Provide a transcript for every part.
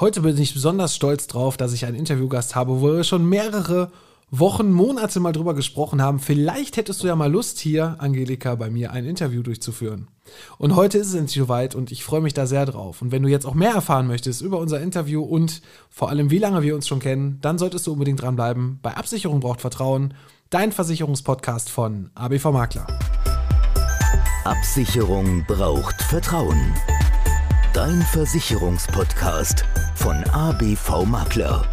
Heute bin ich besonders stolz drauf, dass ich einen Interviewgast habe, wo wir schon mehrere Wochen, Monate mal drüber gesprochen haben. Vielleicht hättest du ja mal Lust, hier, Angelika, bei mir ein Interview durchzuführen. Und heute ist es endlich soweit und ich freue mich da sehr drauf. Und wenn du jetzt auch mehr erfahren möchtest über unser Interview und vor allem, wie lange wir uns schon kennen, dann solltest du unbedingt dranbleiben. Bei Absicherung braucht Vertrauen, dein Versicherungspodcast von ABV Makler. Absicherung braucht Vertrauen. Dein Versicherungspodcast von ABV Makler.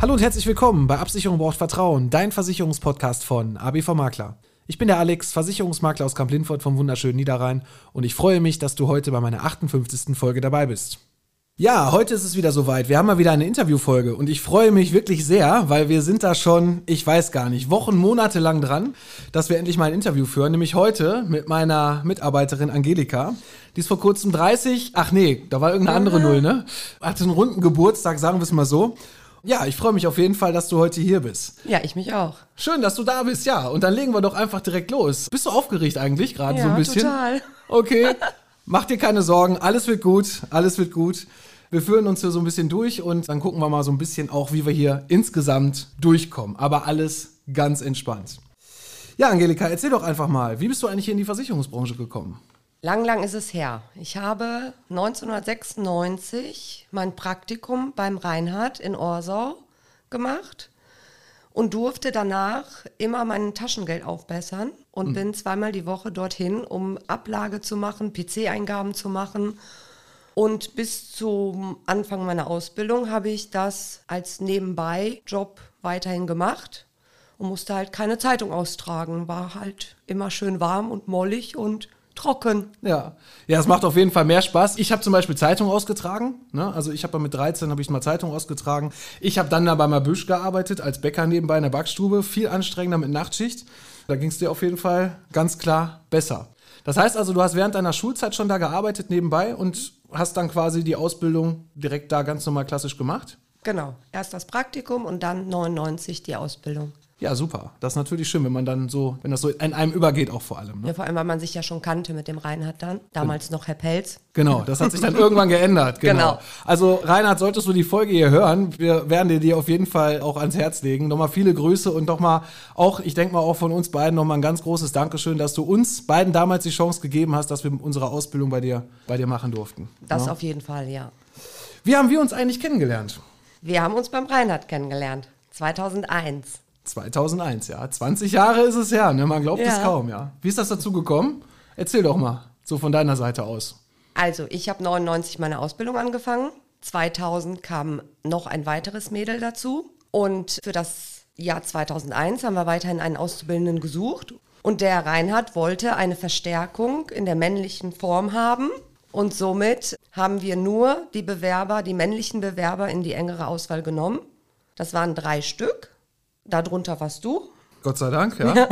Hallo und herzlich willkommen bei Absicherung braucht Vertrauen, dein Versicherungspodcast von ABV Makler. Ich bin der Alex, Versicherungsmakler aus Kamp-Lindfort vom wunderschönen Niederrhein und ich freue mich, dass du heute bei meiner 58. Folge dabei bist. Ja, heute ist es wieder soweit. Wir haben mal wieder eine Interviewfolge und ich freue mich wirklich sehr, weil wir sind da schon, ich weiß gar nicht, Wochen, Monate lang dran, dass wir endlich mal ein Interview führen. Nämlich heute mit meiner Mitarbeiterin Angelika. Die ist vor kurzem 30, ach nee, da war irgendeine andere Null, ne? Hatte einen runden Geburtstag, sagen wir es mal so. Ja, ich freue mich auf jeden Fall, dass du heute hier bist. Ja, ich mich auch. Schön, dass du da bist, ja. Und dann legen wir doch einfach direkt los. Bist du aufgeregt eigentlich gerade ja, so ein bisschen? total. Okay. Mach dir keine Sorgen, alles wird gut, alles wird gut. Wir führen uns hier so ein bisschen durch und dann gucken wir mal so ein bisschen auch, wie wir hier insgesamt durchkommen. Aber alles ganz entspannt. Ja, Angelika, erzähl doch einfach mal, wie bist du eigentlich hier in die Versicherungsbranche gekommen? Lang, lang ist es her. Ich habe 1996 mein Praktikum beim Reinhard in Orsau gemacht und durfte danach immer mein Taschengeld aufbessern und mhm. bin zweimal die Woche dorthin, um Ablage zu machen, PC-Eingaben zu machen und bis zum Anfang meiner Ausbildung habe ich das als Nebenbei-Job weiterhin gemacht und musste halt keine Zeitung austragen. War halt immer schön warm und mollig und trocken. Ja, ja, es macht auf jeden Fall mehr Spaß. Ich habe zum Beispiel Zeitung ausgetragen. Ne? Also ich habe mit 13 habe ich mal Zeitung ausgetragen. Ich habe dann da bei Mabüsch gearbeitet als Bäcker nebenbei in der Backstube. Viel anstrengender mit Nachtschicht. Da ging es dir auf jeden Fall ganz klar besser. Das heißt also, du hast während deiner Schulzeit schon da gearbeitet nebenbei und hast dann quasi die Ausbildung direkt da ganz normal klassisch gemacht? Genau. Erst das Praktikum und dann 99 die Ausbildung. Ja, super. Das ist natürlich schön, wenn man dann so, wenn das so in einem übergeht, auch vor allem. Ne? Ja, vor allem, weil man sich ja schon kannte mit dem Reinhard dann. Damals genau. noch Herr Pelz. Genau, das hat sich dann irgendwann geändert. Genau. genau. Also, Reinhard, solltest du die Folge hier hören, wir werden dir die auf jeden Fall auch ans Herz legen. Nochmal viele Grüße und nochmal auch, ich denke mal auch von uns beiden nochmal ein ganz großes Dankeschön, dass du uns beiden damals die Chance gegeben hast, dass wir unsere Ausbildung bei dir, bei dir machen durften. Das ja? Ne? auf jeden Fall, ja. Wie haben wir uns eigentlich kennengelernt? Wir haben uns beim Reinhard kennengelernt. 2001. 2001, ja. 20 Jahre ist es her, ne? Man glaubt ja. es kaum, ja. Wie ist das dazu gekommen? Erzähl doch mal, so von deiner Seite aus. Also, ich habe 99 meine Ausbildung angefangen. 2000 kam noch ein weiteres Mädel dazu. Und für das Jahr 2001 haben wir weiterhin einen Auszubildenden gesucht. Und der Reinhard wollte eine Verstärkung in der männlichen Form haben. Und somit haben wir nur die Bewerber, die männlichen Bewerber in die engere Auswahl genommen. Das waren drei Stück. Darunter warst du. Gott sei Dank, ja.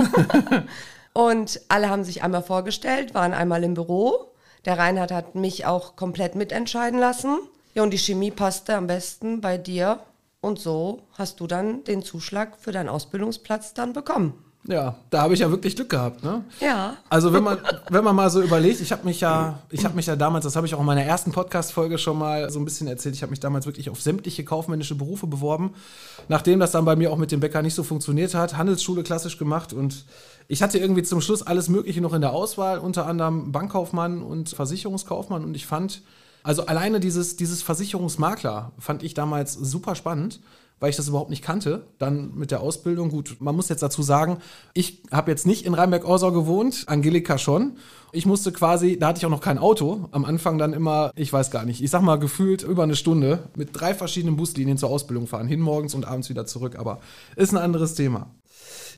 und alle haben sich einmal vorgestellt, waren einmal im Büro. Der Reinhard hat mich auch komplett mitentscheiden lassen. Ja, und die Chemie passte am besten bei dir. Und so hast du dann den Zuschlag für deinen Ausbildungsplatz dann bekommen. Ja, da habe ich ja wirklich Glück gehabt, ne? Ja. Also wenn man, wenn man mal so überlegt, ich habe mich ja, ich habe mich ja damals, das habe ich auch in meiner ersten Podcast-Folge schon mal so ein bisschen erzählt, ich habe mich damals wirklich auf sämtliche kaufmännische Berufe beworben. Nachdem das dann bei mir auch mit dem Bäcker nicht so funktioniert hat, Handelsschule klassisch gemacht und ich hatte irgendwie zum Schluss alles Mögliche noch in der Auswahl, unter anderem Bankkaufmann und Versicherungskaufmann und ich fand, also alleine dieses, dieses Versicherungsmakler fand ich damals super spannend weil ich das überhaupt nicht kannte. Dann mit der Ausbildung, gut, man muss jetzt dazu sagen, ich habe jetzt nicht in Rheinberg-Orsau gewohnt, Angelika schon. Ich musste quasi, da hatte ich auch noch kein Auto, am Anfang dann immer, ich weiß gar nicht, ich sag mal gefühlt über eine Stunde mit drei verschiedenen Buslinien zur Ausbildung fahren, hin morgens und abends wieder zurück, aber ist ein anderes Thema.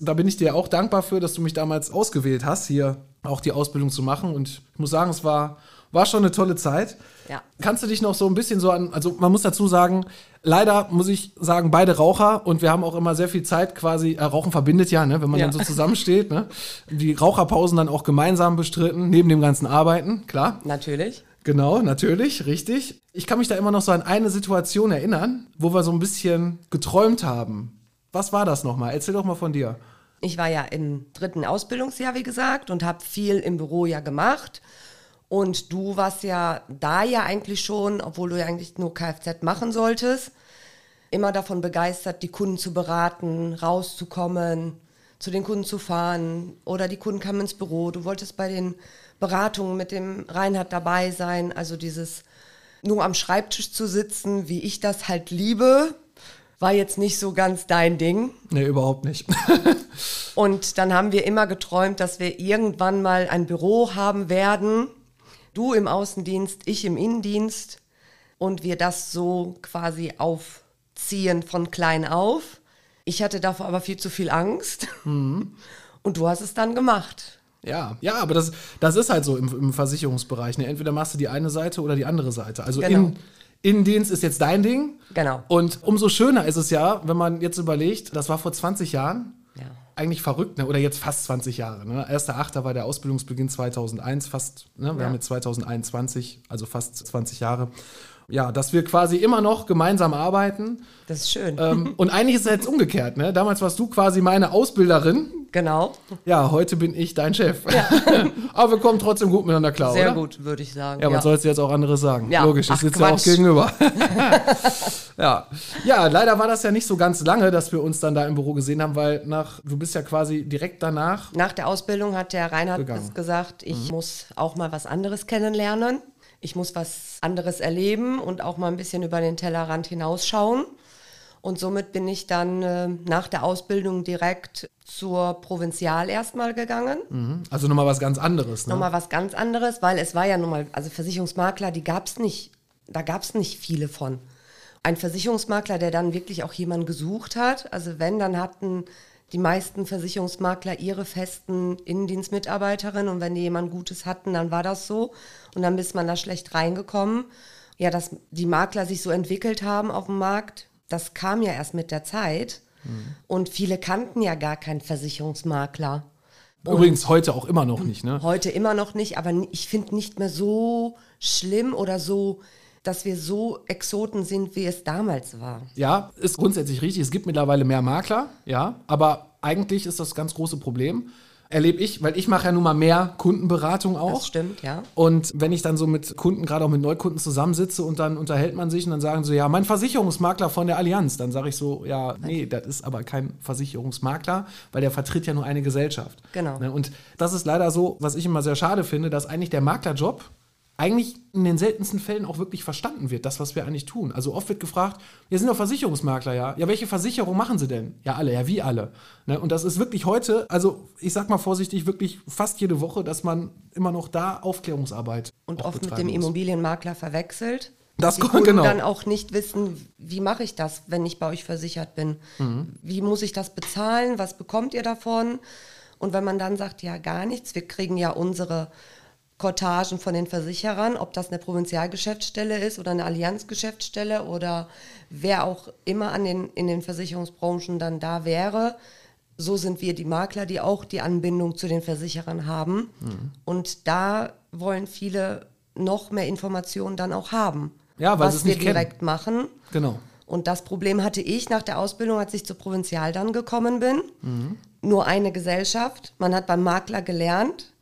Da bin ich dir auch dankbar für, dass du mich damals ausgewählt hast, hier auch die Ausbildung zu machen und ich muss sagen, es war war schon eine tolle Zeit. Ja. Kannst du dich noch so ein bisschen so an, also man muss dazu sagen, leider muss ich sagen, beide Raucher und wir haben auch immer sehr viel Zeit quasi, äh, Rauchen verbindet ja, ne, wenn man Ja. dann so zusammensteht, ne? Die Raucherpausen dann auch gemeinsam bestritten, neben dem ganzen Arbeiten, klar. Natürlich. Genau, natürlich, richtig. Ich kann mich da immer noch so an eine Situation erinnern, wo wir so ein bisschen geträumt haben. Was war das nochmal? Erzähl doch mal von dir. Ich war ja im dritten Ausbildungsjahr, wie gesagt, und habe viel im Büro ja gemacht. Und du warst ja da ja eigentlich schon, obwohl du ja eigentlich nur Kfz machen solltest, immer davon begeistert, die Kunden zu beraten, rauszukommen, zu den Kunden zu fahren oder die Kunden kamen ins Büro. Du wolltest bei den Beratungen mit dem Reinhard dabei sein, also dieses nur am Schreibtisch zu sitzen, wie ich das halt liebe, war jetzt nicht so ganz dein Ding. Nee, überhaupt nicht. Und dann haben wir immer geträumt, dass wir irgendwann mal ein Büro haben werden. Du im Außendienst, ich im Innendienst. Und wir das so quasi aufziehen von klein auf. Ich hatte davor aber viel zu viel Angst. Und du hast es dann gemacht. Ja, ja, aber das, das ist halt so im, im Versicherungsbereich. Ne? Entweder machst du die eine Seite oder die andere Seite. Also Genau. in, Innendienst ist jetzt dein Ding. Genau. Und umso schöner ist es ja, wenn man jetzt überlegt, das war vor 20 Jahren. Ja. Eigentlich verrückt, ne? oder jetzt fast 20 Jahre. Ne? 1.8. war der Ausbildungsbeginn 2001, fast, ne? wir Ja. haben jetzt 2021, also fast 20 Jahre. Ja, dass wir quasi immer noch gemeinsam arbeiten. Das ist schön. ähm, und eigentlich ist es jetzt umgekehrt. Ne? Damals warst du quasi meine Ausbilderin. genau. Ja, heute bin ich dein Chef. Aber wir kommen trotzdem gut miteinander klar, Sehr oder? gut, würde ich sagen. Ja, was sollst du jetzt auch anderes sagen? Ja. Logisch, ich sitze ja auch gegenüber. ja. ja, leider war das ja nicht so ganz lange, dass wir uns dann da im Büro gesehen haben, weil nach, du bist ja quasi direkt danach. Nach der Ausbildung hat der Reinhard Gegangen. Mhm. gesagt, ich muss auch mal was anderes kennenlernen. Ich muss was anderes erleben und auch mal ein bisschen über den Tellerrand hinausschauen. Und somit bin ich dann äh, nach der Ausbildung direkt zur Provinzial erstmal gegangen. Also nochmal was ganz anderes. Ne? Nochmal was ganz anderes, weil es war ja nun mal, also Versicherungsmakler, die gab es nicht, da gab es nicht viele von. Ein Versicherungsmakler, der dann wirklich auch jemanden gesucht hat, also wenn, dann hatten die meisten Versicherungsmakler ihre festen Innendienstmitarbeiterinnen und wenn die jemand Gutes hatten, dann war das so und dann ist man da schlecht reingekommen. Ja, dass die Makler sich so entwickelt haben auf dem Markt, das kam ja erst mit der Zeit und viele kannten ja gar keinen Versicherungsmakler. Übrigens heute auch immer noch nicht, ne? Heute immer noch nicht, aber ich finde nicht mehr so schlimm oder so, dass wir so Exoten sind, wie es damals war. Ja, ist grundsätzlich richtig. Es gibt mittlerweile mehr Makler, ja, aber eigentlich ist das ganz große Problem. Erlebe ich, weil ich mache ja nun mal mehr Kundenberatung auch. Das stimmt, ja. Und wenn ich dann so mit Kunden, gerade auch mit Neukunden zusammensitze und dann unterhält man sich und dann sagen so, ja, mein Versicherungsmakler von der Allianz, dann sage ich so, ja, nee, das ist aber kein Versicherungsmakler, weil der vertritt ja nur eine Gesellschaft. Genau. Ne, Und das ist leider so, was ich immer sehr schade finde, dass eigentlich der Maklerjob eigentlich in den seltensten Fällen auch wirklich verstanden wird, das, was wir eigentlich tun. Also oft wird gefragt, wir sind doch Versicherungsmakler, ja. Ja, welche Versicherung machen sie denn? Ja, alle, ja, wie alle. Ne? Und das ist wirklich heute, also ich sag mal vorsichtig, wirklich fast jede Woche, dass man immer noch da Aufklärungsarbeit Und oft mit dem muss. Immobilienmakler verwechselt. Das die kommt- Kunden genau. dann auch nicht wissen, wie mache ich das, wenn ich bei euch versichert bin? Mhm. Wie muss ich das bezahlen? Was bekommt ihr davon? Und wenn man dann sagt, ja, gar nichts, wir kriegen ja unsere Kortagen von den Versicherern, ob das eine Provinzialgeschäftsstelle ist oder eine Allianzgeschäftsstelle oder wer auch immer an den, in den Versicherungsbranchen dann da wäre. So sind wir die Makler, die auch die Anbindung zu den Versicherern haben. Und da wollen viele noch mehr Informationen dann auch haben. Ja, was wir nicht kennen. direkt machen. Genau. Und das Problem hatte ich nach der Ausbildung, als ich zur Provinzial dann gekommen bin. Mhm. Nur eine Gesellschaft. Man hat beim Makler gelernt.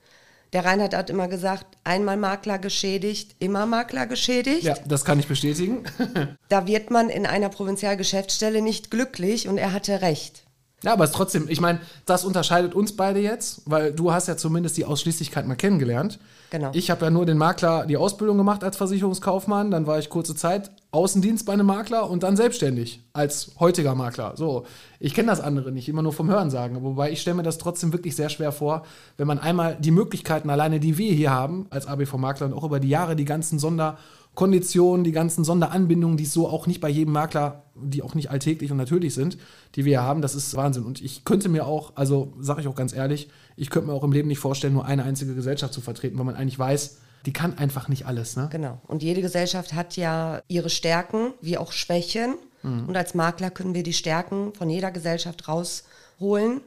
Der Reinhard hat immer gesagt, einmal Makler geschädigt, immer Makler geschädigt. Ja, das kann ich bestätigen. Da wird man in einer Provinzialgeschäftsstelle nicht glücklich und er hatte recht. Ja, aber es ist trotzdem, ich meine, das unterscheidet uns beide jetzt, weil du hast ja zumindest die Ausschließlichkeit mal kennengelernt. Genau. Ich habe ja nur den Makler die Ausbildung gemacht als Versicherungskaufmann, dann war ich kurze Zeit Außendienst bei einem Makler und dann selbstständig als heutiger Makler. So, ich kenne das andere nicht, immer nur vom Hören sagen. Wobei ich stelle mir das trotzdem wirklich sehr schwer vor, wenn man einmal die Möglichkeiten alleine, die wir hier haben als ABV-Makler und auch über die Jahre die ganzen Sonderkonditionen, die ganzen Sonderanbindungen, die es so auch nicht bei jedem Makler, die auch nicht alltäglich und natürlich sind, die wir hier haben, das ist Wahnsinn. Und ich könnte mir auch, also sage ich auch ganz ehrlich, ich könnte mir auch im Leben nicht vorstellen, nur eine einzige Gesellschaft zu vertreten, weil man eigentlich weiß, die kann einfach nicht alles. Ne? Genau. Und jede Gesellschaft hat ja ihre Stärken wie auch Schwächen. Mhm. Und als Makler können wir die Stärken von jeder Gesellschaft rausholen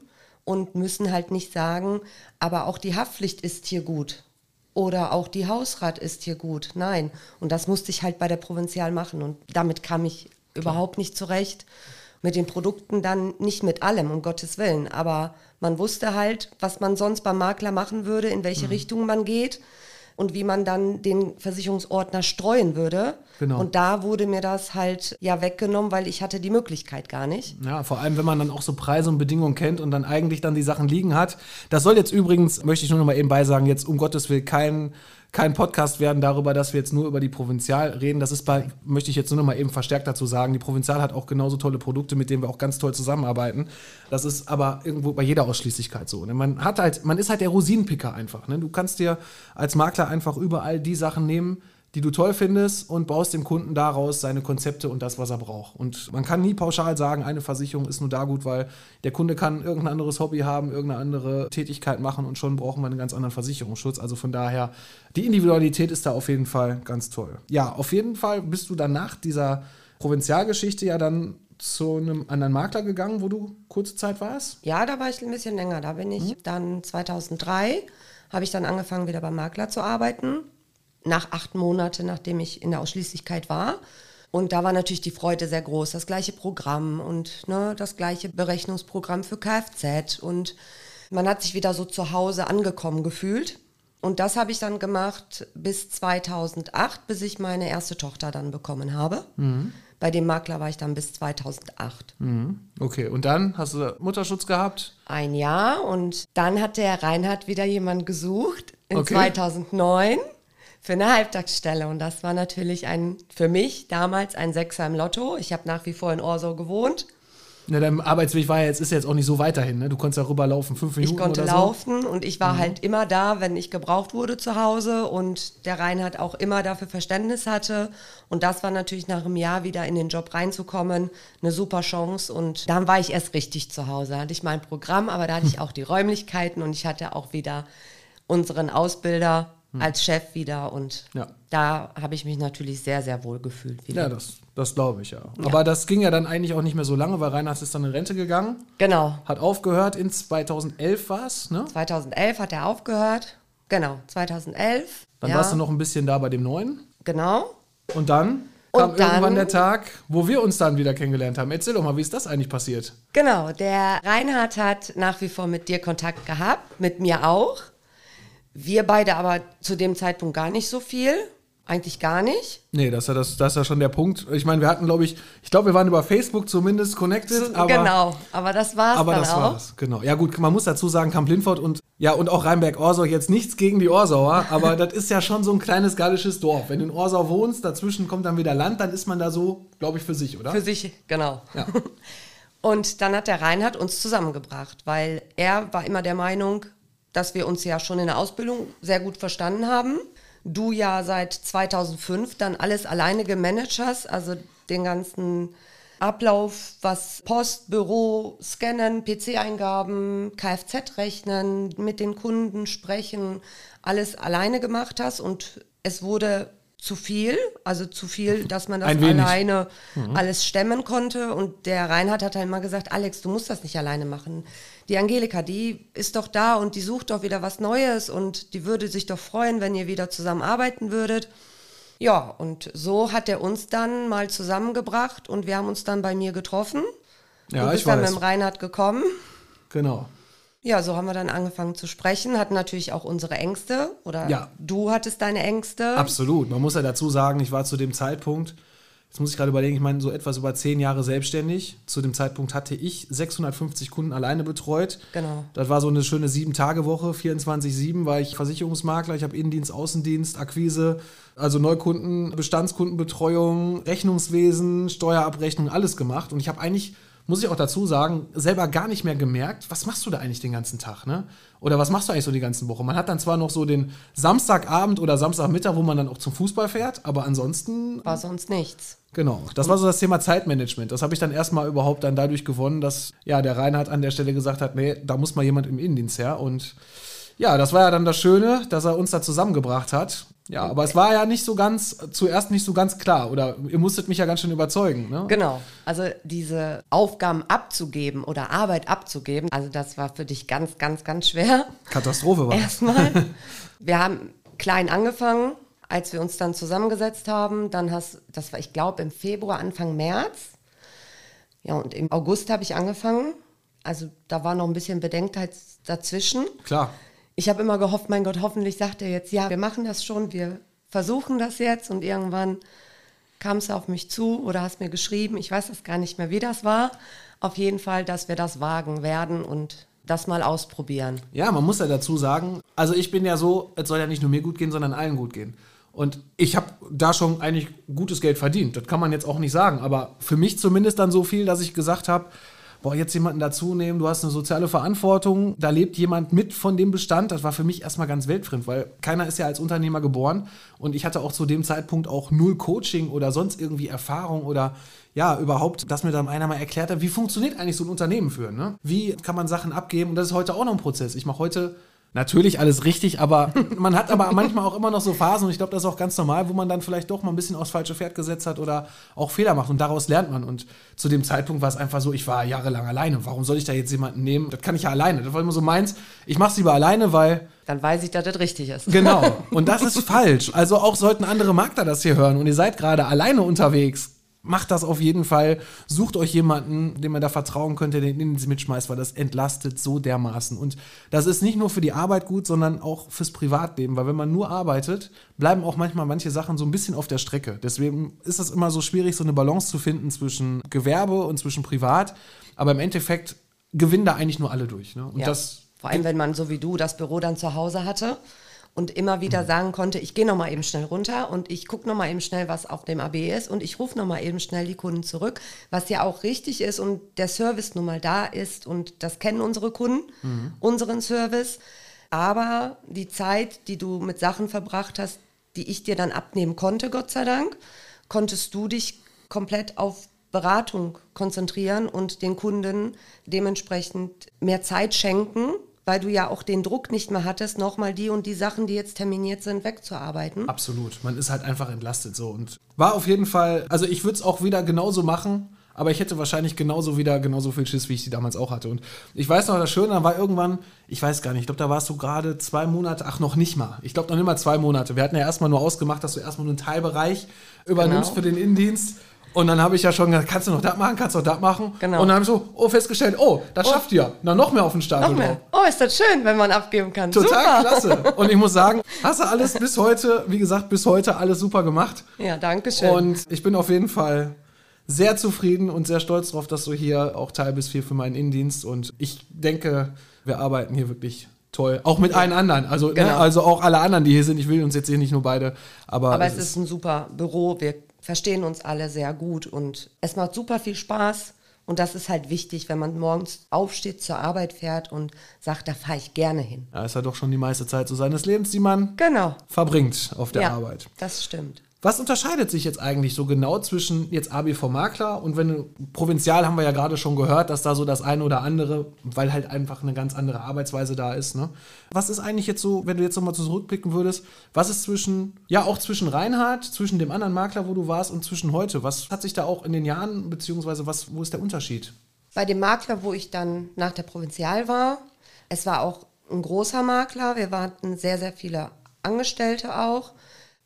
und müssen halt nicht sagen, aber auch die Haftpflicht ist hier gut. Oder auch die Hausrat ist hier gut. Nein. Und das musste ich halt bei der Provinzial machen. Und damit kam ich überhaupt nicht zurecht. Mit den Produkten dann nicht mit allem, um Gottes Willen. Aber man wusste halt, was man sonst beim Makler machen würde, in welche Richtung man geht und wie man dann den Versicherungsordner streuen würde. Genau. Und da wurde mir das halt ja weggenommen, weil ich hatte die Möglichkeit gar nicht. Ja, vor allem, wenn man dann auch so Preise und Bedingungen kennt und dann eigentlich dann die Sachen liegen hat. Das soll jetzt übrigens, möchte ich nur noch mal eben beisagen, jetzt um Gottes Willen kein, kein Podcast werden darüber, dass wir jetzt nur über die Provinzial reden. Das ist bei, möchte ich jetzt nur noch mal eben verstärkt dazu sagen, die Provinzial hat auch genauso tolle Produkte, mit denen wir auch ganz toll zusammenarbeiten. Das ist aber irgendwo bei jeder Ausschließlichkeit so. Ne? Man hat halt, man ist halt der Rosinenpicker einfach. Ne? Du kannst dir als Makler einfach überall die Sachen nehmen, die du toll findest und baust dem Kunden daraus seine Konzepte und das, was er braucht. Und man kann nie pauschal sagen, eine Versicherung ist nur da gut, weil der Kunde kann irgendein anderes Hobby haben, irgendeine andere Tätigkeit machen und schon brauchen wir einen ganz anderen Versicherungsschutz. Also von daher, die Individualität ist da auf jeden Fall ganz toll. Ja, auf jeden Fall bist du dann nach dieser Provinzialgeschichte ja dann zu einem anderen Makler gegangen, wo du kurze Zeit warst. Ja, da war ich ein bisschen länger. Da bin ich dann 2003, habe ich dann angefangen, wieder beim Makler zu arbeiten. Nach acht Monaten, nachdem ich in der Ausschließlichkeit war. Und da war natürlich die Freude sehr groß. Das gleiche Programm und ne, das gleiche Berechnungsprogramm für Kfz. Und man hat sich wieder so zu Hause angekommen gefühlt. Und das habe ich dann gemacht bis 2008, bis ich meine erste Tochter dann bekommen habe. Bei dem Makler war ich dann bis 2008. Okay, und dann hast du Mutterschutz gehabt? Ein Jahr und dann hat der Reinhard wieder jemand gesucht in Okay. 2009 für eine Halbtagsstelle und das war natürlich ein für mich damals ein Sechser im Lotto. Ich habe nach wie vor in Orso gewohnt. Ja, dein Arbeitsweg war ja jetzt, ist ja jetzt auch nicht so weiterhin, ne? Du konntest ja rüberlaufen, fünf Minuten Ich konnte oder so. laufen und ich war halt immer da, wenn ich gebraucht wurde zu Hause und der Reinhard auch immer dafür Verständnis hatte. Und das war natürlich nach einem Jahr wieder in den Job reinzukommen, eine super Chance. Und dann war ich erst richtig zu Hause. Da hatte ich mein Programm, aber da hatte ich auch die Räumlichkeiten und ich hatte auch wieder unseren Ausbilder als Chef wieder. Und Ja. da habe ich mich natürlich sehr, sehr wohl gefühlt wieder. Ja, das, das glaube ich ja. Aber das ging ja dann eigentlich auch nicht mehr so lange, weil Reinhard ist dann in Rente gegangen, Genau. hat aufgehört, in 2011 war es, ne? 2011 hat er aufgehört. Genau, 2011. Dann ja, warst du noch ein bisschen da bei dem Neuen. Genau. Und dann kam dann- irgendwann der Tag, wo wir uns dann wieder kennengelernt haben. Erzähl doch mal, wie ist das eigentlich passiert? Genau, der Reinhard hat nach wie vor mit dir Kontakt gehabt, mit mir auch. Wir beide aber zu dem Zeitpunkt gar nicht so viel. Eigentlich gar nicht. Nee, das ist ja, das, das ist ja schon der Punkt. Ich meine, wir hatten, glaube ich, ich glaube, wir waren über Facebook zumindest connected. aber, genau, aber das war es Aber dann das auch. war's, genau. Ja gut, man muss dazu sagen, Kamp Lindfort und ja und auch Rheinberg-Orsau jetzt nichts gegen die Orsauer, aber das ist ja schon so ein kleines gallisches Dorf. Wenn du in Orsau wohnst, dazwischen kommt dann wieder Land, dann ist man da so, glaube ich, für sich, oder? Für sich, genau. Ja. Und dann hat der Reinhard uns zusammengebracht, weil er war immer der Meinung, dass wir uns ja schon in der Ausbildung sehr gut verstanden haben. Du ja seit 2005 dann alles alleine gemanagt hast, also den ganzen Ablauf, was Post, Büro, Scannen, PC-Eingaben, Kfz rechnen, mit den Kunden sprechen, alles alleine gemacht hast und es wurde zu viel, also zu viel, dass man das alleine alles stemmen konnte. Und der Reinhard hat halt immer gesagt, Alex, du musst das nicht alleine machen. Die Angelika, die ist doch da und die sucht doch wieder was Neues und die würde sich doch freuen, wenn ihr wieder zusammenarbeiten würdet. Ja, und so hat er uns dann mal zusammengebracht und wir haben uns dann bei mir getroffen. Ja, du ich bist dann mit dem Reinhard gekommen. Genau. Ja, so haben wir dann angefangen zu sprechen, hatten natürlich auch unsere Ängste oder Ja. du hattest deine Ängste. Absolut. Man muss ja dazu sagen, ich war zu dem Zeitpunkt Jetzt muss ich gerade überlegen, ich meine, so etwas über zehn Jahre selbstständig. Zu dem Zeitpunkt hatte ich 650 Kunden alleine betreut. Genau. Das war so eine schöne Sieben-Tage-Woche. 24-7 war ich Versicherungsmakler. Ich habe Innendienst, Außendienst, Akquise, also Neukunden, Bestandskundenbetreuung, Rechnungswesen, Steuerabrechnung, alles gemacht. Und ich habe eigentlich muss ich auch dazu sagen, selber gar nicht mehr gemerkt, was machst du da eigentlich den ganzen Tag, ne? Oder was machst du eigentlich so die ganze Woche? Man hat dann zwar noch so den Samstagabend oder Samstagmittag, wo man dann auch zum Fußball fährt, aber ansonsten. War sonst nichts. Genau. Das war so das Thema Zeitmanagement. Das habe ich dann erstmal überhaupt dann dadurch gewonnen, dass ja der Reinhard an der Stelle gesagt hat, nee, da muss mal jemand im Innendienst her. Und ja, das war ja dann das Schöne, dass er uns da zusammengebracht hat. Ja, aber es war ja nicht so ganz, zuerst nicht so ganz klar. Oder ihr musstet mich ja ganz schön überzeugen. Ne? Genau. Also diese Aufgaben abzugeben oder Arbeit abzugeben, also das war für dich ganz, ganz, ganz schwer. Katastrophe war. Erstmal. Wir haben klein angefangen, als wir uns dann zusammengesetzt haben. Dann hast, das war, ich glaube, im Februar, Anfang März. Ja, und im August habe ich angefangen. Also da war noch ein bisschen Bedenkzeit dazwischen. Klar. Ich habe immer gehofft, mein Gott, hoffentlich sagt er jetzt, ja, wir machen das schon, wir versuchen das jetzt. Und irgendwann kam es auf mich zu oder hast mir geschrieben, ich weiß das gar nicht mehr, wie das war. Auf jeden Fall, dass wir das wagen werden und das mal ausprobieren. Ja, man muss ja dazu sagen, also ich bin ja so, es soll ja nicht nur mir gut gehen, sondern allen gut gehen. Und ich habe da schon eigentlich gutes Geld verdient. Das kann man jetzt auch nicht sagen. Aber für mich zumindest dann so viel, dass ich gesagt habe, boah, jetzt jemanden dazu nehmen, du hast eine soziale Verantwortung, da lebt jemand mit von dem Bestand. Das war für mich erstmal ganz weltfremd, weil keiner ist ja als Unternehmer geboren und ich hatte auch zu dem Zeitpunkt auch null Coaching oder sonst irgendwie Erfahrung oder ja, überhaupt, dass mir dann einer mal erklärt hat, wie funktioniert eigentlich so ein Unternehmen führen, ne? Wie kann man Sachen abgeben? Und das ist heute auch noch ein Prozess. Ich mache heute Natürlich alles richtig, aber man hat aber manchmal auch immer noch so Phasen und ich glaube, das ist auch ganz normal, wo man dann vielleicht doch mal ein bisschen aufs falsche Pferd gesetzt hat oder auch Fehler macht und daraus lernt man. Und zu dem Zeitpunkt war es einfach so, ich war jahrelang alleine. Warum soll ich da jetzt jemanden nehmen? Das kann ich ja alleine. Das war immer so meins. Ich mache es lieber alleine, weil Dann weiß ich, dass das richtig ist. Genau. Und das ist falsch. Also auch sollten andere Makler das hier hören und ihr seid gerade alleine unterwegs. Macht das auf jeden Fall. Sucht euch jemanden, dem ihr da vertrauen könnt, der den Indienst mitschmeißt, weil das entlastet so dermaßen. Und das ist nicht nur für die Arbeit gut, sondern auch fürs Privatleben. Weil wenn man nur arbeitet, bleiben auch manchmal manche Sachen so ein bisschen auf der Strecke. Deswegen ist es immer so schwierig, so eine Balance zu finden zwischen Gewerbe und zwischen Privat. Aber im Endeffekt gewinnen da eigentlich nur alle durch. Ne? Und Ja. das Vor allem, wenn man so wie du das Büro dann zu Hause hatte und immer wieder sagen konnte, ich gehe noch mal eben schnell runter und ich gucke noch mal eben schnell, was auf dem AB ist und ich rufe noch mal eben schnell die Kunden zurück, was ja auch richtig ist und der Service nun mal da ist und das kennen unsere Kunden, unseren Service. Aber die Zeit, die du mit Sachen verbracht hast, die ich dir dann abnehmen konnte, Gott sei Dank, konntest du dich komplett auf Beratung konzentrieren und den Kunden dementsprechend mehr Zeit schenken, weil du ja auch den Druck nicht mehr hattest, nochmal die und die Sachen, die jetzt terminiert sind, wegzuarbeiten. Absolut. Man ist halt einfach entlastet so. Und war auf jeden Fall, also ich würde es auch wieder genauso machen, aber ich hätte wahrscheinlich genauso wieder genauso viel Schiss, wie ich die damals auch hatte. Und ich weiß noch, das Schöne, da war irgendwann, ich weiß gar nicht, ich glaube, da warst du gerade zwei Monate, ach noch nicht mal. Ich glaube noch nicht mal zwei Monate. Wir hatten ja erstmal nur ausgemacht, dass du erstmal nur einen Teilbereich übernimmst Genau. für den Innendienst. Und dann habe ich ja schon gesagt, kannst du noch das machen, kannst du noch das machen. Genau. Und dann habe ich so, oh, festgestellt, oh, das schafft ihr. Na, noch mehr auf den Stapel Noch mehr. Oh, ist das schön, wenn man abgeben kann. Total Super. klasse. Und ich muss sagen, hast du alles bis heute, wie gesagt, bis heute alles super gemacht. Ja, danke schön. Und ich bin auf jeden Fall sehr zufrieden und sehr stolz darauf, dass du hier auch Teil bist hier für meinen Innendienst. Und ich denke, wir arbeiten hier wirklich toll. Auch mit allen anderen. Also, ne, Genau. also auch alle anderen, die hier sind. Ich will uns jetzt hier nicht nur beide. Aber, Aber es ist ein super Büro. Wir verstehen uns alle sehr gut und es macht super viel Spaß. Und das ist halt wichtig, wenn man morgens aufsteht, zur Arbeit fährt und sagt, da fahre ich gerne hin. ja, ist ja doch schon die meiste Zeit so seines Lebens, die man Genau. verbringt auf der ja, Arbeit. das stimmt. Was unterscheidet sich jetzt eigentlich so genau zwischen jetzt ABV Makler und wenn Provinzial haben wir ja gerade schon gehört, dass da so das eine oder andere, weil halt einfach eine ganz andere Arbeitsweise da ist. Ne? Was ist eigentlich jetzt so, wenn du jetzt nochmal zurückblicken würdest, was ist zwischen, ja auch zwischen Reinhard, zwischen dem anderen Makler, wo du warst und zwischen heute? Was hat sich da auch in den Jahren, beziehungsweise was, wo ist der Unterschied? Bei dem Makler, wo ich dann nach der Provinzial war, es war auch ein großer Makler. Wir hatten sehr, sehr viele Angestellte auch.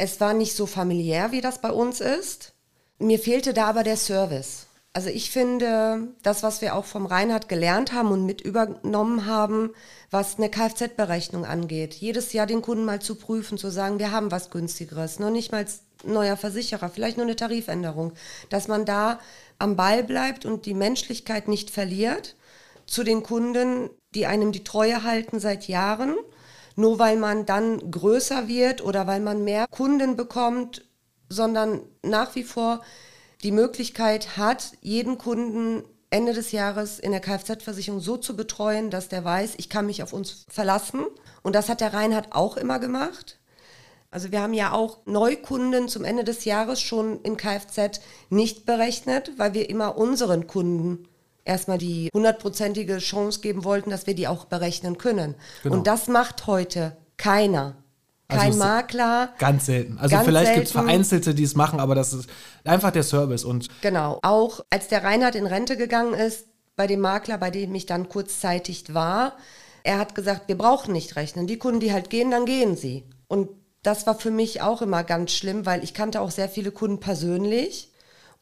Es war nicht so familiär, wie das bei uns ist. Mir fehlte da aber der Service. Also ich finde, das, was wir auch vom Reinhard gelernt haben und mit übernommen haben, was eine Kfz-Berechnung angeht, jedes Jahr den Kunden mal zu prüfen, zu sagen, wir haben was günstigeres, noch nicht mal neuer Versicherer, vielleicht nur eine Tarifänderung, dass man da am Ball bleibt und die Menschlichkeit nicht verliert zu den Kunden, die einem die Treue halten seit Jahren. Nur weil man dann größer wird oder weil man mehr Kunden bekommt, sondern nach wie vor die Möglichkeit hat, jeden Kunden Ende des Jahres in der Kfz-Versicherung so zu betreuen, dass der weiß, ich kann mich auf uns verlassen. Und das hat der Reinhard auch immer gemacht. Also wir haben ja auch Neukunden zum Ende des Jahres schon in Kfz nicht berechnet, weil wir immer unseren Kunden erstmal die hundertprozentige Chance geben wollten, dass wir die auch berechnen können. Genau. Und das macht heute keiner. Also Kein es- Makler. Ganz selten. Also Ganz vielleicht gibt es. Vereinzelte, die es machen, aber das ist einfach der Service. Und Genau. Auch als der Reinhard in Rente gegangen ist, bei dem Makler, bei dem ich dann kurzzeitig war, er hat gesagt, wir brauchen nicht rechnen. Die Kunden, die halt gehen, dann gehen sie. Und das war für mich auch immer ganz schlimm, weil ich kannte auch sehr viele Kunden persönlich.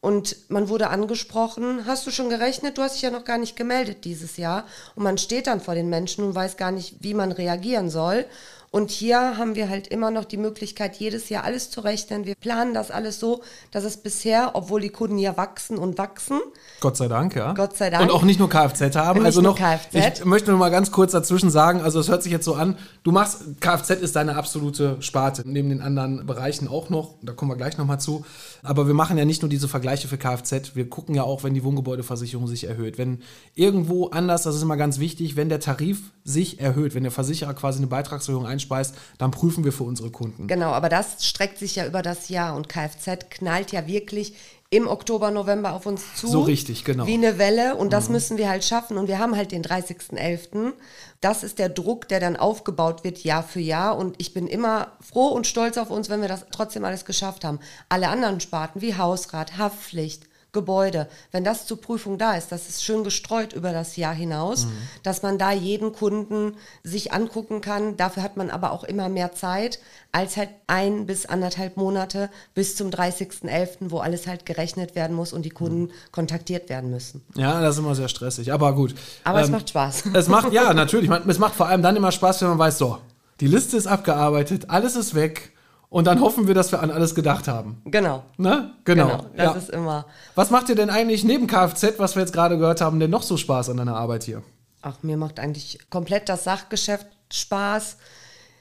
Und man wurde angesprochen, hast du schon gerechnet? Du hast dich ja noch gar nicht gemeldet dieses Jahr. Und man steht dann vor den Menschen und weiß gar nicht, wie man reagieren soll. Und hier haben wir halt immer noch die Möglichkeit, jedes Jahr alles zu rechnen. Wir planen das alles so, dass es bisher, obwohl die Kunden ja wachsen und wachsen, Gott sei Dank, ja. Gott sei Dank. Und auch nicht nur Kfz haben. Also noch, Kfz. ich möchte nur mal ganz kurz dazwischen sagen, also es hört sich jetzt so an, du machst, Kfz ist deine absolute Sparte, neben den anderen Bereichen auch noch, da kommen wir gleich nochmal zu. Aber wir machen ja nicht nur diese Vergleiche für Kfz, wir gucken ja auch, wenn die Wohngebäudeversicherung sich erhöht. Wenn irgendwo anders, das ist immer ganz wichtig, wenn der Tarif sich erhöht, wenn der Versicherer quasi eine Beitragserhöhung einspeist, dann prüfen wir für unsere Kunden. Genau, aber das streckt sich ja über das Jahr und Kfz knallt ja wirklich im Oktober, November auf uns zu. So richtig, genau. Wie eine Welle und das müssen wir halt schaffen und wir haben halt den 30.11. Das ist der Druck, der dann aufgebaut wird Jahr für Jahr und ich bin immer froh und stolz auf uns, wenn wir das trotzdem alles geschafft haben. Alle anderen Sparten wie Hausrat, Haftpflicht, Gebäude, wenn das zur Prüfung da ist, das ist schön gestreut über das Jahr hinaus, Mhm. dass man da jeden Kunden sich angucken kann. Dafür hat man aber auch immer mehr Zeit als halt ein bis anderthalb Monate bis zum 30.11., wo alles halt gerechnet werden muss und die Kunden Mhm. kontaktiert werden müssen. Ja, das ist immer sehr stressig, aber gut. Aber es Ähm, macht Spaß. Es macht, ja, natürlich. Man, es macht vor allem dann immer Spaß, wenn man weiß, so, die Liste ist abgearbeitet, alles ist weg und dann hoffen wir, dass wir an alles gedacht haben. Genau. Ne? Genau. Genau, das ja. ist immer. Was macht dir denn eigentlich neben Kfz, was wir jetzt gerade gehört haben, denn noch so Spaß an deiner Arbeit hier? Ach, mir macht eigentlich komplett das Sachgeschäft Spaß.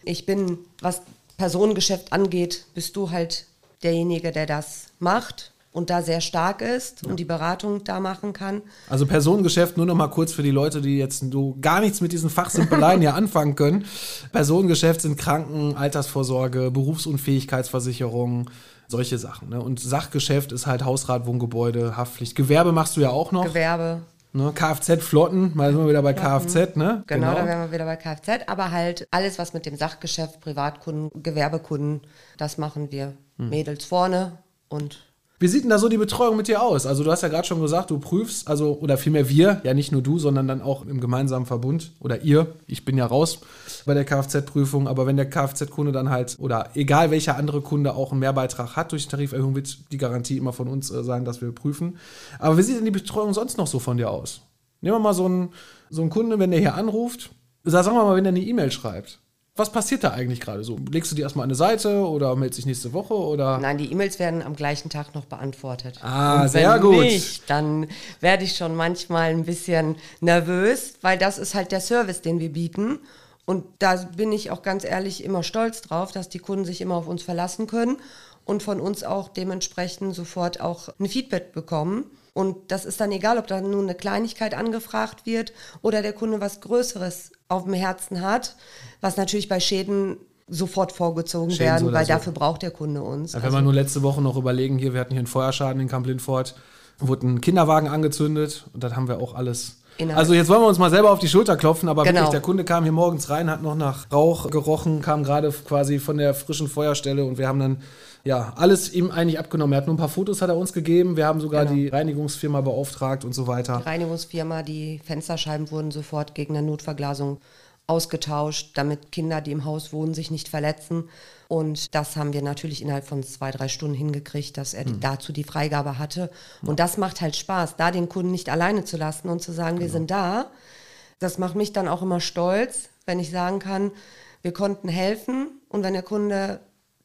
Ich bin, was Personengeschäft angeht, bist du halt derjenige, der das macht und da sehr stark ist und die Beratung da machen kann. Also Personengeschäft, nur noch mal kurz für die Leute, die jetzt so gar nichts mit diesen Fachsimpeleien hier anfangen können. Personengeschäft sind Kranken, Altersvorsorge, Berufsunfähigkeitsversicherung, solche Sachen. Ne? Und Sachgeschäft ist halt Hausrat, Wohngebäude, Haftpflicht. Gewerbe machst du ja auch noch. Gewerbe, Ne, Kfz-Flotten, mal sind wir wieder bei Kfz, ne? genau, da wären wir wieder bei Kfz, aber halt alles, was mit dem Sachgeschäft, Privatkunden, Gewerbekunden, das machen wir. Hm. Mädels vorne und Wie sieht denn da so die Betreuung mit dir aus? Also du hast ja gerade schon gesagt, du prüfst, also oder vielmehr wir, ja nicht nur du, sondern dann auch im gemeinsamen Verbund oder ihr. Ich bin ja raus bei der Kfz-Prüfung, aber wenn der Kfz-Kunde dann halt oder egal welcher andere Kunde auch einen Mehrbeitrag hat durch die Tariferhöhung, wird die Garantie immer von uns äh, sein, dass wir prüfen. Aber wie sieht denn die Betreuung sonst noch so von dir aus? Nehmen wir mal so einen, so einen Kunde, wenn der hier anruft, sa- sagen wir mal, wenn der eine E-Mail schreibt. Was passiert da eigentlich gerade so? Legst du die erstmal an eine Seite oder meldest dich nächste Woche oder? Nein, die E-Mails werden am gleichen Tag noch beantwortet. Ah, sehr gut. Nicht, dann werde ich schon manchmal ein bisschen nervös, weil das ist halt der Service, den wir bieten. Und da bin ich auch ganz ehrlich immer stolz drauf, dass die Kunden sich immer auf uns verlassen können und von uns auch dementsprechend sofort auch ein Feedback bekommen. Und das ist dann egal, ob da nun eine Kleinigkeit angefragt wird oder der Kunde was Größeres auf dem Herzen hat, was natürlich bei Schäden sofort vorgezogen Schäden werden, so weil so. dafür braucht der Kunde uns. Ja, wenn wir nur letzte Woche noch überlegen, hier, wir hatten hier einen Feuerschaden in Kamp-Lindfort, wurde ein Kinderwagen angezündet und das haben wir auch alles. Innerhalb- Also jetzt wollen wir uns mal selber auf die Schulter klopfen, aber Genau. wirklich, der Kunde kam hier morgens rein, hat noch nach Rauch gerochen, kam gerade quasi von der frischen Feuerstelle und wir haben dann ja alles ihm eigentlich abgenommen. Er hat nur ein paar Fotos hat er uns gegeben, wir haben sogar Genau. die Reinigungsfirma beauftragt und so weiter. Reinigungsfirma, die Fensterscheiben wurden sofort gegen eine Notverglasung ausgetauscht, damit Kinder, die im Haus wohnen, sich nicht verletzen. Und das haben wir natürlich innerhalb von zwei, drei Stunden hingekriegt, dass er die, dazu die Freigabe hatte. Und das macht halt Spaß, da den Kunden nicht alleine zu lassen und zu sagen, wir sind da. Das macht mich dann auch immer stolz, wenn ich sagen kann, wir konnten helfen. Und wenn der Kunde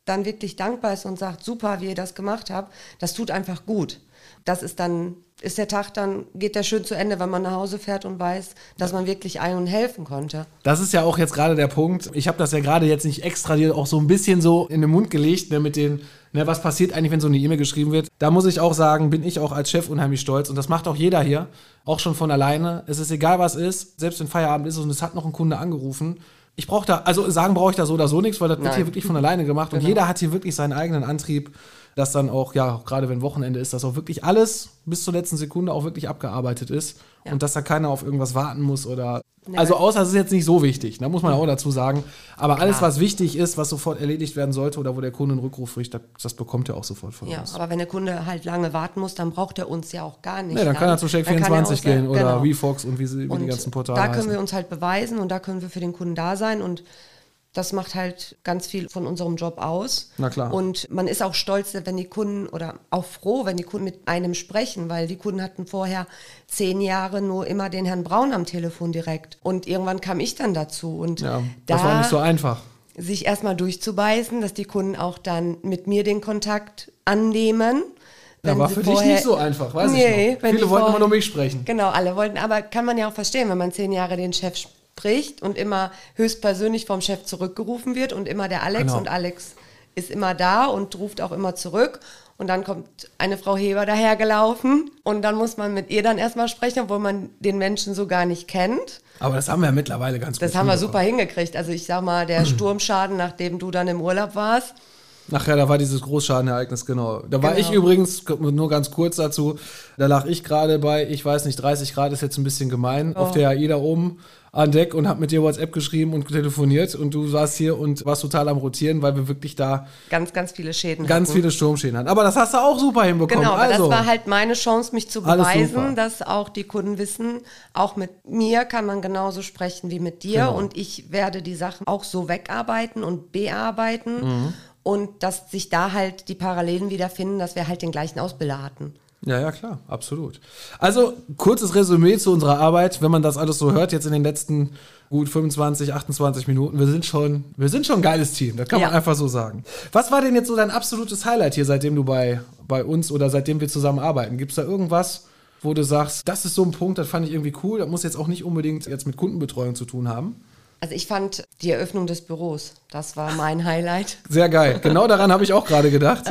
dann wirklich dankbar ist und sagt, super, wie ihr das gemacht habt, das tut einfach gut. Das ist dann, ist der Tag dann, geht der schön zu Ende, wenn man nach Hause fährt und weiß, dass man wirklich ein- und helfen konnte. Das ist ja auch jetzt gerade der Punkt. Ich habe das ja gerade jetzt nicht extra dir auch so ein bisschen so in den Mund gelegt, ne, mit den, ne, was passiert eigentlich, wenn so eine E-Mail geschrieben wird. Da muss ich auch sagen, bin ich auch als Chef unheimlich stolz und das macht auch jeder hier, auch schon von alleine. Es ist egal, was ist, selbst wenn Feierabend ist und es hat noch ein Kunde angerufen. Ich brauche da, also sagen brauche ich da so oder so nichts, weil das wird Nein. hier wirklich von alleine gemacht und jeder hat hier wirklich seinen eigenen Antrieb, dass dann auch, ja, gerade wenn Wochenende ist, dass auch wirklich alles bis zur letzten Sekunde auch wirklich abgearbeitet ist Ja. und dass da keiner auf irgendwas warten muss oder. Also außer es ist jetzt nicht so wichtig, da muss man auch dazu sagen. Aber alles, was wichtig ist, was sofort erledigt werden sollte oder wo der Kunde einen Rückruf richtet, das, bekommt er auch sofort von Ja, uns. aber wenn der Kunde halt lange warten muss, dann braucht er uns ja auch gar nicht. Nee, dann kann er zu Dann kann er Shake24 auch gehen sagen- oder genau. VFox und wie, sie, wie die ganzen Portale Da können heißen. wir uns halt beweisen und da können wir für den Kunden da sein und das macht halt ganz viel von unserem Job aus. Na klar. Und man ist auch stolz, wenn die Kunden oder auch froh, wenn die Kunden mit einem sprechen, weil die Kunden hatten vorher zehn Jahre nur immer den Herrn Braun am Telefon direkt. Und irgendwann kam ich dann dazu und ja, da das war nicht so einfach. sich erstmal durchzubeißen, dass die Kunden auch dann mit mir den Kontakt annehmen. Ja, war für dich nicht so einfach, weiß Nee, ich noch. Viele wollten immer nur mich sprechen. Genau, alle wollten, aber kann man ja auch verstehen, wenn man zehn Jahre den Chef spricht und immer höchstpersönlich vom Chef zurückgerufen wird und immer der Alex Genau. und Alex ist immer da und ruft auch immer zurück. Und dann kommt eine Frau Heber dahergelaufen und dann muss man mit ihr dann erstmal sprechen, obwohl man den Menschen so gar nicht kennt. Aber das haben wir ja mittlerweile ganz Das gut haben wir super hingekriegt. Also ich sag mal, der Sturmschaden, nachdem du dann im Urlaub warst, Nachher, da war dieses Großschadenereignis, genau. Da war Genau. ich übrigens, nur ganz kurz dazu, da lag ich gerade bei, ich weiß nicht, 30 Grad ist jetzt ein bisschen gemein, auf der AIDA oben an Deck und hab mit dir WhatsApp geschrieben und telefoniert und du saßt hier und warst total am Rotieren, weil wir wirklich da ganz, ganz viele Schäden ganz hatten. viele Sturmschäden hatten. Aber das hast du auch super hinbekommen. Genau, also, das war halt meine Chance, mich zu beweisen, dass auch die Kunden wissen, auch mit mir kann man genauso sprechen wie mit dir Genau. und ich werde die Sachen auch so wegarbeiten und bearbeiten Mhm. Und dass sich da halt die Parallelen wiederfinden, dass wir halt den gleichen Ausbilder hatten. Ja, ja, klar, absolut. Also, kurzes Resümee zu unserer Arbeit, wenn man das alles so hört, jetzt in den letzten gut 25, 28 Minuten. Wir sind schon, wir sind schon ein geiles Team, das kann man Ja. einfach so sagen. Was war denn jetzt so dein absolutes Highlight hier, seitdem du bei, bei uns oder seitdem wir zusammen arbeiten? Gibt es da irgendwas, wo du sagst, das ist so ein Punkt, das fand ich irgendwie cool, das muss jetzt auch nicht unbedingt jetzt mit Kundenbetreuung zu tun haben? Also ich fand die Eröffnung des Büros, das war mein Highlight. Sehr geil. Genau daran habe ich auch gerade gedacht.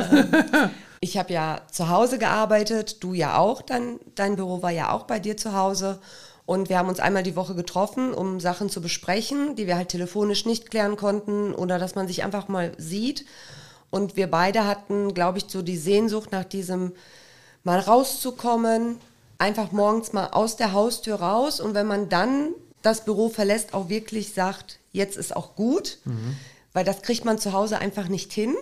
Ich habe ja zu Hause gearbeitet, du ja auch, dein, dein Büro war ja auch bei dir zu Hause. Und wir haben uns einmal die Woche getroffen, um Sachen zu besprechen, die wir halt telefonisch nicht klären konnten oder dass man sich einfach mal sieht. Und wir beide hatten, glaube ich, so die Sehnsucht nach diesem mal rauszukommen, einfach morgens mal aus der Haustür raus und wenn man dann das Büro verlässt, auch wirklich sagt, jetzt ist auch gut, weil das kriegt man zu Hause einfach nicht hin.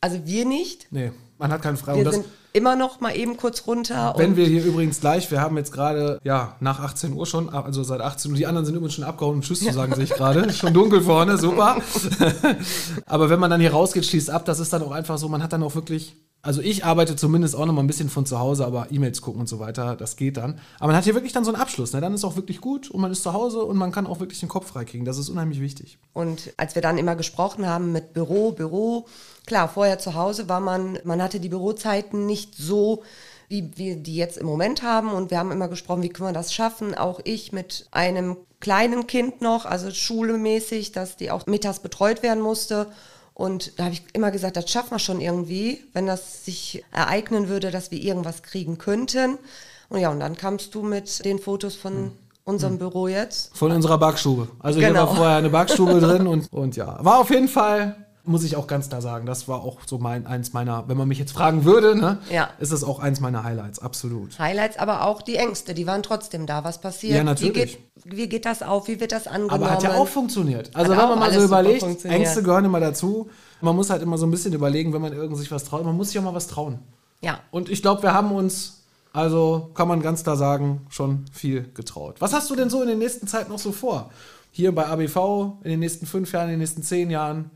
Also wir nicht. Nee, man hat keinen Freiraum. Wir Das- sind immer noch mal eben kurz runter. Wenn wir hier übrigens gleich, wir haben jetzt gerade, ja, nach 18 Uhr schon, also seit 18 Uhr, die anderen sind übrigens schon abgehauen, um Tschüss zu sagen, sehe ich gerade. Schon dunkel vorne, super. Aber wenn man dann hier rausgeht, schließt ab, das ist dann auch einfach so, man hat dann auch wirklich, also ich arbeite zumindest auch noch mal ein bisschen von zu Hause, aber E-Mails gucken und so weiter, das geht dann. Aber man hat hier wirklich dann so einen Abschluss, ne? dann ist auch wirklich gut und man ist zu Hause und man kann auch wirklich den Kopf freikriegen. Das ist unheimlich wichtig. Und als wir dann immer gesprochen haben mit Büro, Büro, klar, vorher zu Hause war man, man hatte die Bürozeiten nicht so, wie wir die jetzt im Moment haben. Und wir haben immer gesprochen, wie können wir das schaffen? Auch ich mit einem kleinen Kind noch, also schulemäßig, dass die auch mittags betreut werden musste. Und da habe ich immer gesagt, das schaffen wir schon irgendwie, wenn das sich ereignen würde, dass wir irgendwas kriegen könnten. Und ja, und dann kamst du mit den Fotos von unserem Büro jetzt. Von unserer Backstube. Also hier Genau. war vorher eine Backstube drin und, und ja. War auf jeden Fall, muss ich auch ganz klar sagen, das war auch so mein, eins meiner, wenn man mich jetzt fragen würde, ne, Ja. ist das auch eins meiner Highlights, absolut. Highlights, aber auch die Ängste, die waren trotzdem da. Was passiert? Ja, natürlich. Wie geht, wie geht das auf? Wie wird das angenommen? Aber hat ja auch funktioniert. Also Hat wenn man mal so überlegt. Ängste gehören immer dazu. Man muss halt immer so ein bisschen überlegen, wenn man irgend sich was traut. Man muss sich auch mal was trauen. Ja. Und ich glaube, wir haben uns, also kann man ganz klar sagen, schon viel getraut. Was hast du denn so in der nächsten Zeit noch so vor? Hier bei ABV, in den nächsten fünf Jahren, in den nächsten zehn Jahren?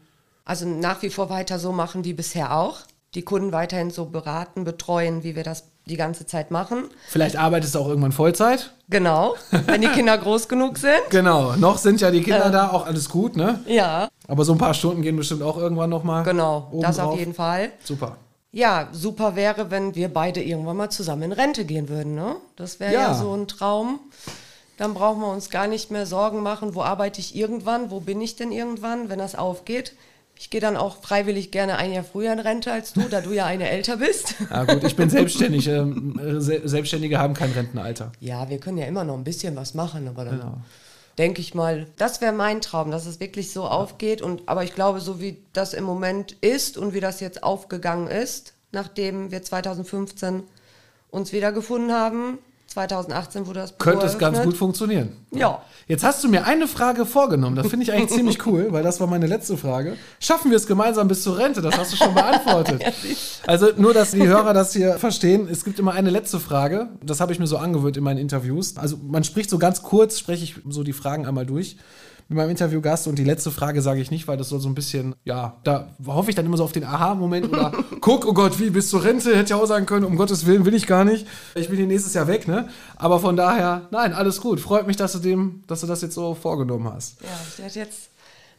Also nach wie vor weiter so machen wie bisher auch. Die Kunden weiterhin so beraten, betreuen, wie wir das die ganze Zeit machen. Vielleicht arbeitest du auch irgendwann Vollzeit. Genau, wenn die Kinder groß genug sind. Genau, noch sind ja die Kinder da, auch alles gut, ne? Ja. Aber so ein paar Stunden gehen bestimmt auch irgendwann nochmal. Genau, das auf obendrauf. jeden Fall. Super. Ja, super wäre, wenn wir beide irgendwann mal zusammen in Rente gehen würden, ne? Das wäre ja. Ja. so ein Traum. Dann brauchen wir uns gar nicht mehr Sorgen machen, wo arbeite ich irgendwann, wo bin ich denn irgendwann, wenn das aufgeht. Ich gehe dann auch freiwillig gerne ein Jahr früher in Rente als du, da du ja eine älter bist. Ja gut, ich bin selbstständig. Ähm, äh, Se Selbstständige haben kein Rentenalter. Ja, wir können ja immer noch ein bisschen was machen, aber dann Genau. denke ich mal, das wäre mein Traum, dass es wirklich so aufgeht. Und aber ich glaube, so wie das im Moment ist und wie das jetzt aufgegangen ist, nachdem wir 2015 uns wiedergefunden haben, 2018 wurde das Büro Könnte es ganz gut funktionieren. Ja. Jetzt hast du mir eine Frage vorgenommen. Das finde ich eigentlich ziemlich cool, weil das war meine letzte Frage. Schaffen wir es gemeinsam bis zur Rente? Das hast du schon beantwortet. Also nur, dass die Hörer das hier verstehen. Es gibt immer eine letzte Frage. Das habe ich mir so angewöhnt in meinen Interviews. Also man spricht so ganz kurz, spreche ich so die Fragen einmal durch mit meinem Interviewgast und die letzte Frage sage ich nicht, weil das soll so ein bisschen, ja, da hoffe ich dann immer so auf den Aha-Moment oder guck, oh Gott, wie bis zur Rente, hätte ja auch sagen können, um Gottes Willen will ich gar nicht. Ich bin hier nächstes Jahr weg, ne? Aber von daher, nein, alles gut. Freut mich, dass du dem, dass du das jetzt so vorgenommen hast. Ja, ich werde jetzt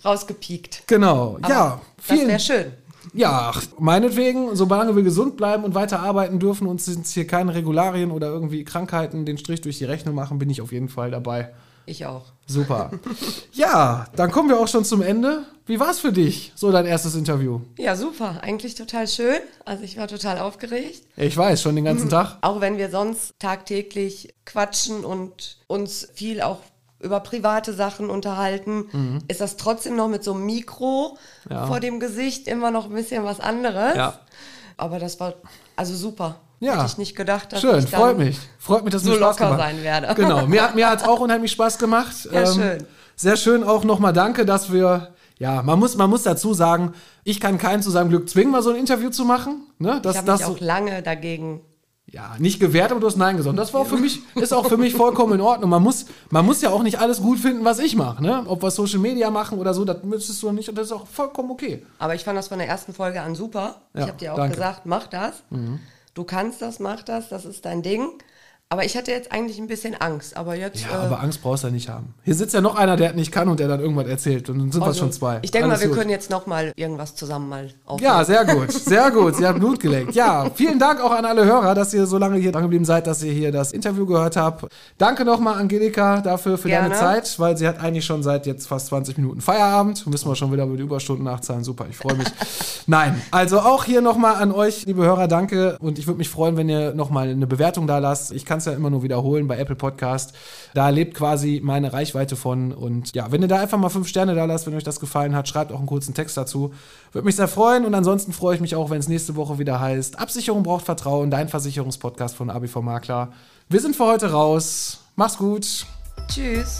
rausgepiekt. Genau, Aber ja. Das vielen- wäre schön. ja, ach, meinetwegen, solange wir gesund bleiben und weiter arbeiten dürfen, uns sind hier keine Regularien oder irgendwie Krankheiten den Strich durch die Rechnung machen, bin ich auf jeden Fall dabei. Ich auch. Super. ja, dann kommen wir auch schon zum Ende. Wie war's für dich, so dein erstes Interview? Ja, super. Eigentlich total schön. Also ich war total aufgeregt. Ich weiß, schon den ganzen Tag. Auch wenn wir sonst tagtäglich quatschen und uns viel auch über private Sachen unterhalten, ist das trotzdem noch mit so einem Mikro Mhm. Ja. vor dem Gesicht immer noch ein bisschen was anderes. Ja. Aber das war also super. Ja. Hätte ich nicht gedacht, dass Schön, ich freut mich. Freut mich, dass so mir Spaß locker sein werde. Genau, mir, hat- mir hat es auch unheimlich Spaß gemacht. Ähm, Ja, schön. Sehr schön auch nochmal danke, dass wir, ja, man muss, man muss dazu sagen, ich kann keinen zu seinem Glück zwingen, mal so ein Interview zu machen. Ne? Das, Ich habe mich so- auch lange dagegen ja, nicht gewährt, aber du hast Nein gesagt. Das war auch für mich, ist auch für mich vollkommen in Ordnung. Man muss, man muss ja auch nicht alles gut finden, was ich mache. Ne? Ob wir Social Media machen oder so, das müsstest du nicht und das ist auch vollkommen okay. Aber ich fand das von der ersten Folge an super. Ja, ich habe dir auch danke. Mhm. gesagt, mach das. Du kannst das, mach das, das ist dein Ding. Aber ich hatte jetzt eigentlich ein bisschen Angst. Aber jetzt. Ja, äh, aber Angst brauchst du ja nicht haben. Hier sitzt ja noch einer, der nicht kann und der dann irgendwas erzählt. Und dann sind wir also, schon zwei. Ich denke mal, wir gut. können jetzt noch mal irgendwas zusammen mal aufnehmen. Ja, sehr gut, sehr gut. Sie hat Blut geleckt. Ja, vielen Dank auch an alle Hörer, dass ihr so lange hier dran geblieben seid, dass ihr hier das Interview gehört habt. Danke nochmal, Angelika, dafür für deine Gerne. Zeit, weil sie hat eigentlich schon seit jetzt fast 20 Minuten Feierabend. Müssen wir schon wieder über die Überstunden nachzahlen. Super, ich freue mich. Nein, also auch hier nochmal an euch, liebe Hörer, danke. Und ich würde mich freuen, wenn ihr nochmal eine Bewertung da lasst. Ich kann es ja immer nur wiederholen bei Apple Podcast. Da lebt quasi meine Reichweite von. Und ja, wenn ihr da einfach mal fünf Sterne da lasst, wenn euch das gefallen hat, schreibt auch einen kurzen Text dazu. Würde mich sehr freuen. Und ansonsten freue ich mich auch, wenn es nächste Woche wieder heißt, Absicherung braucht Vertrauen, dein Versicherungspodcast von ABV Makler. Wir sind für heute raus. Mach's gut. Tschüss.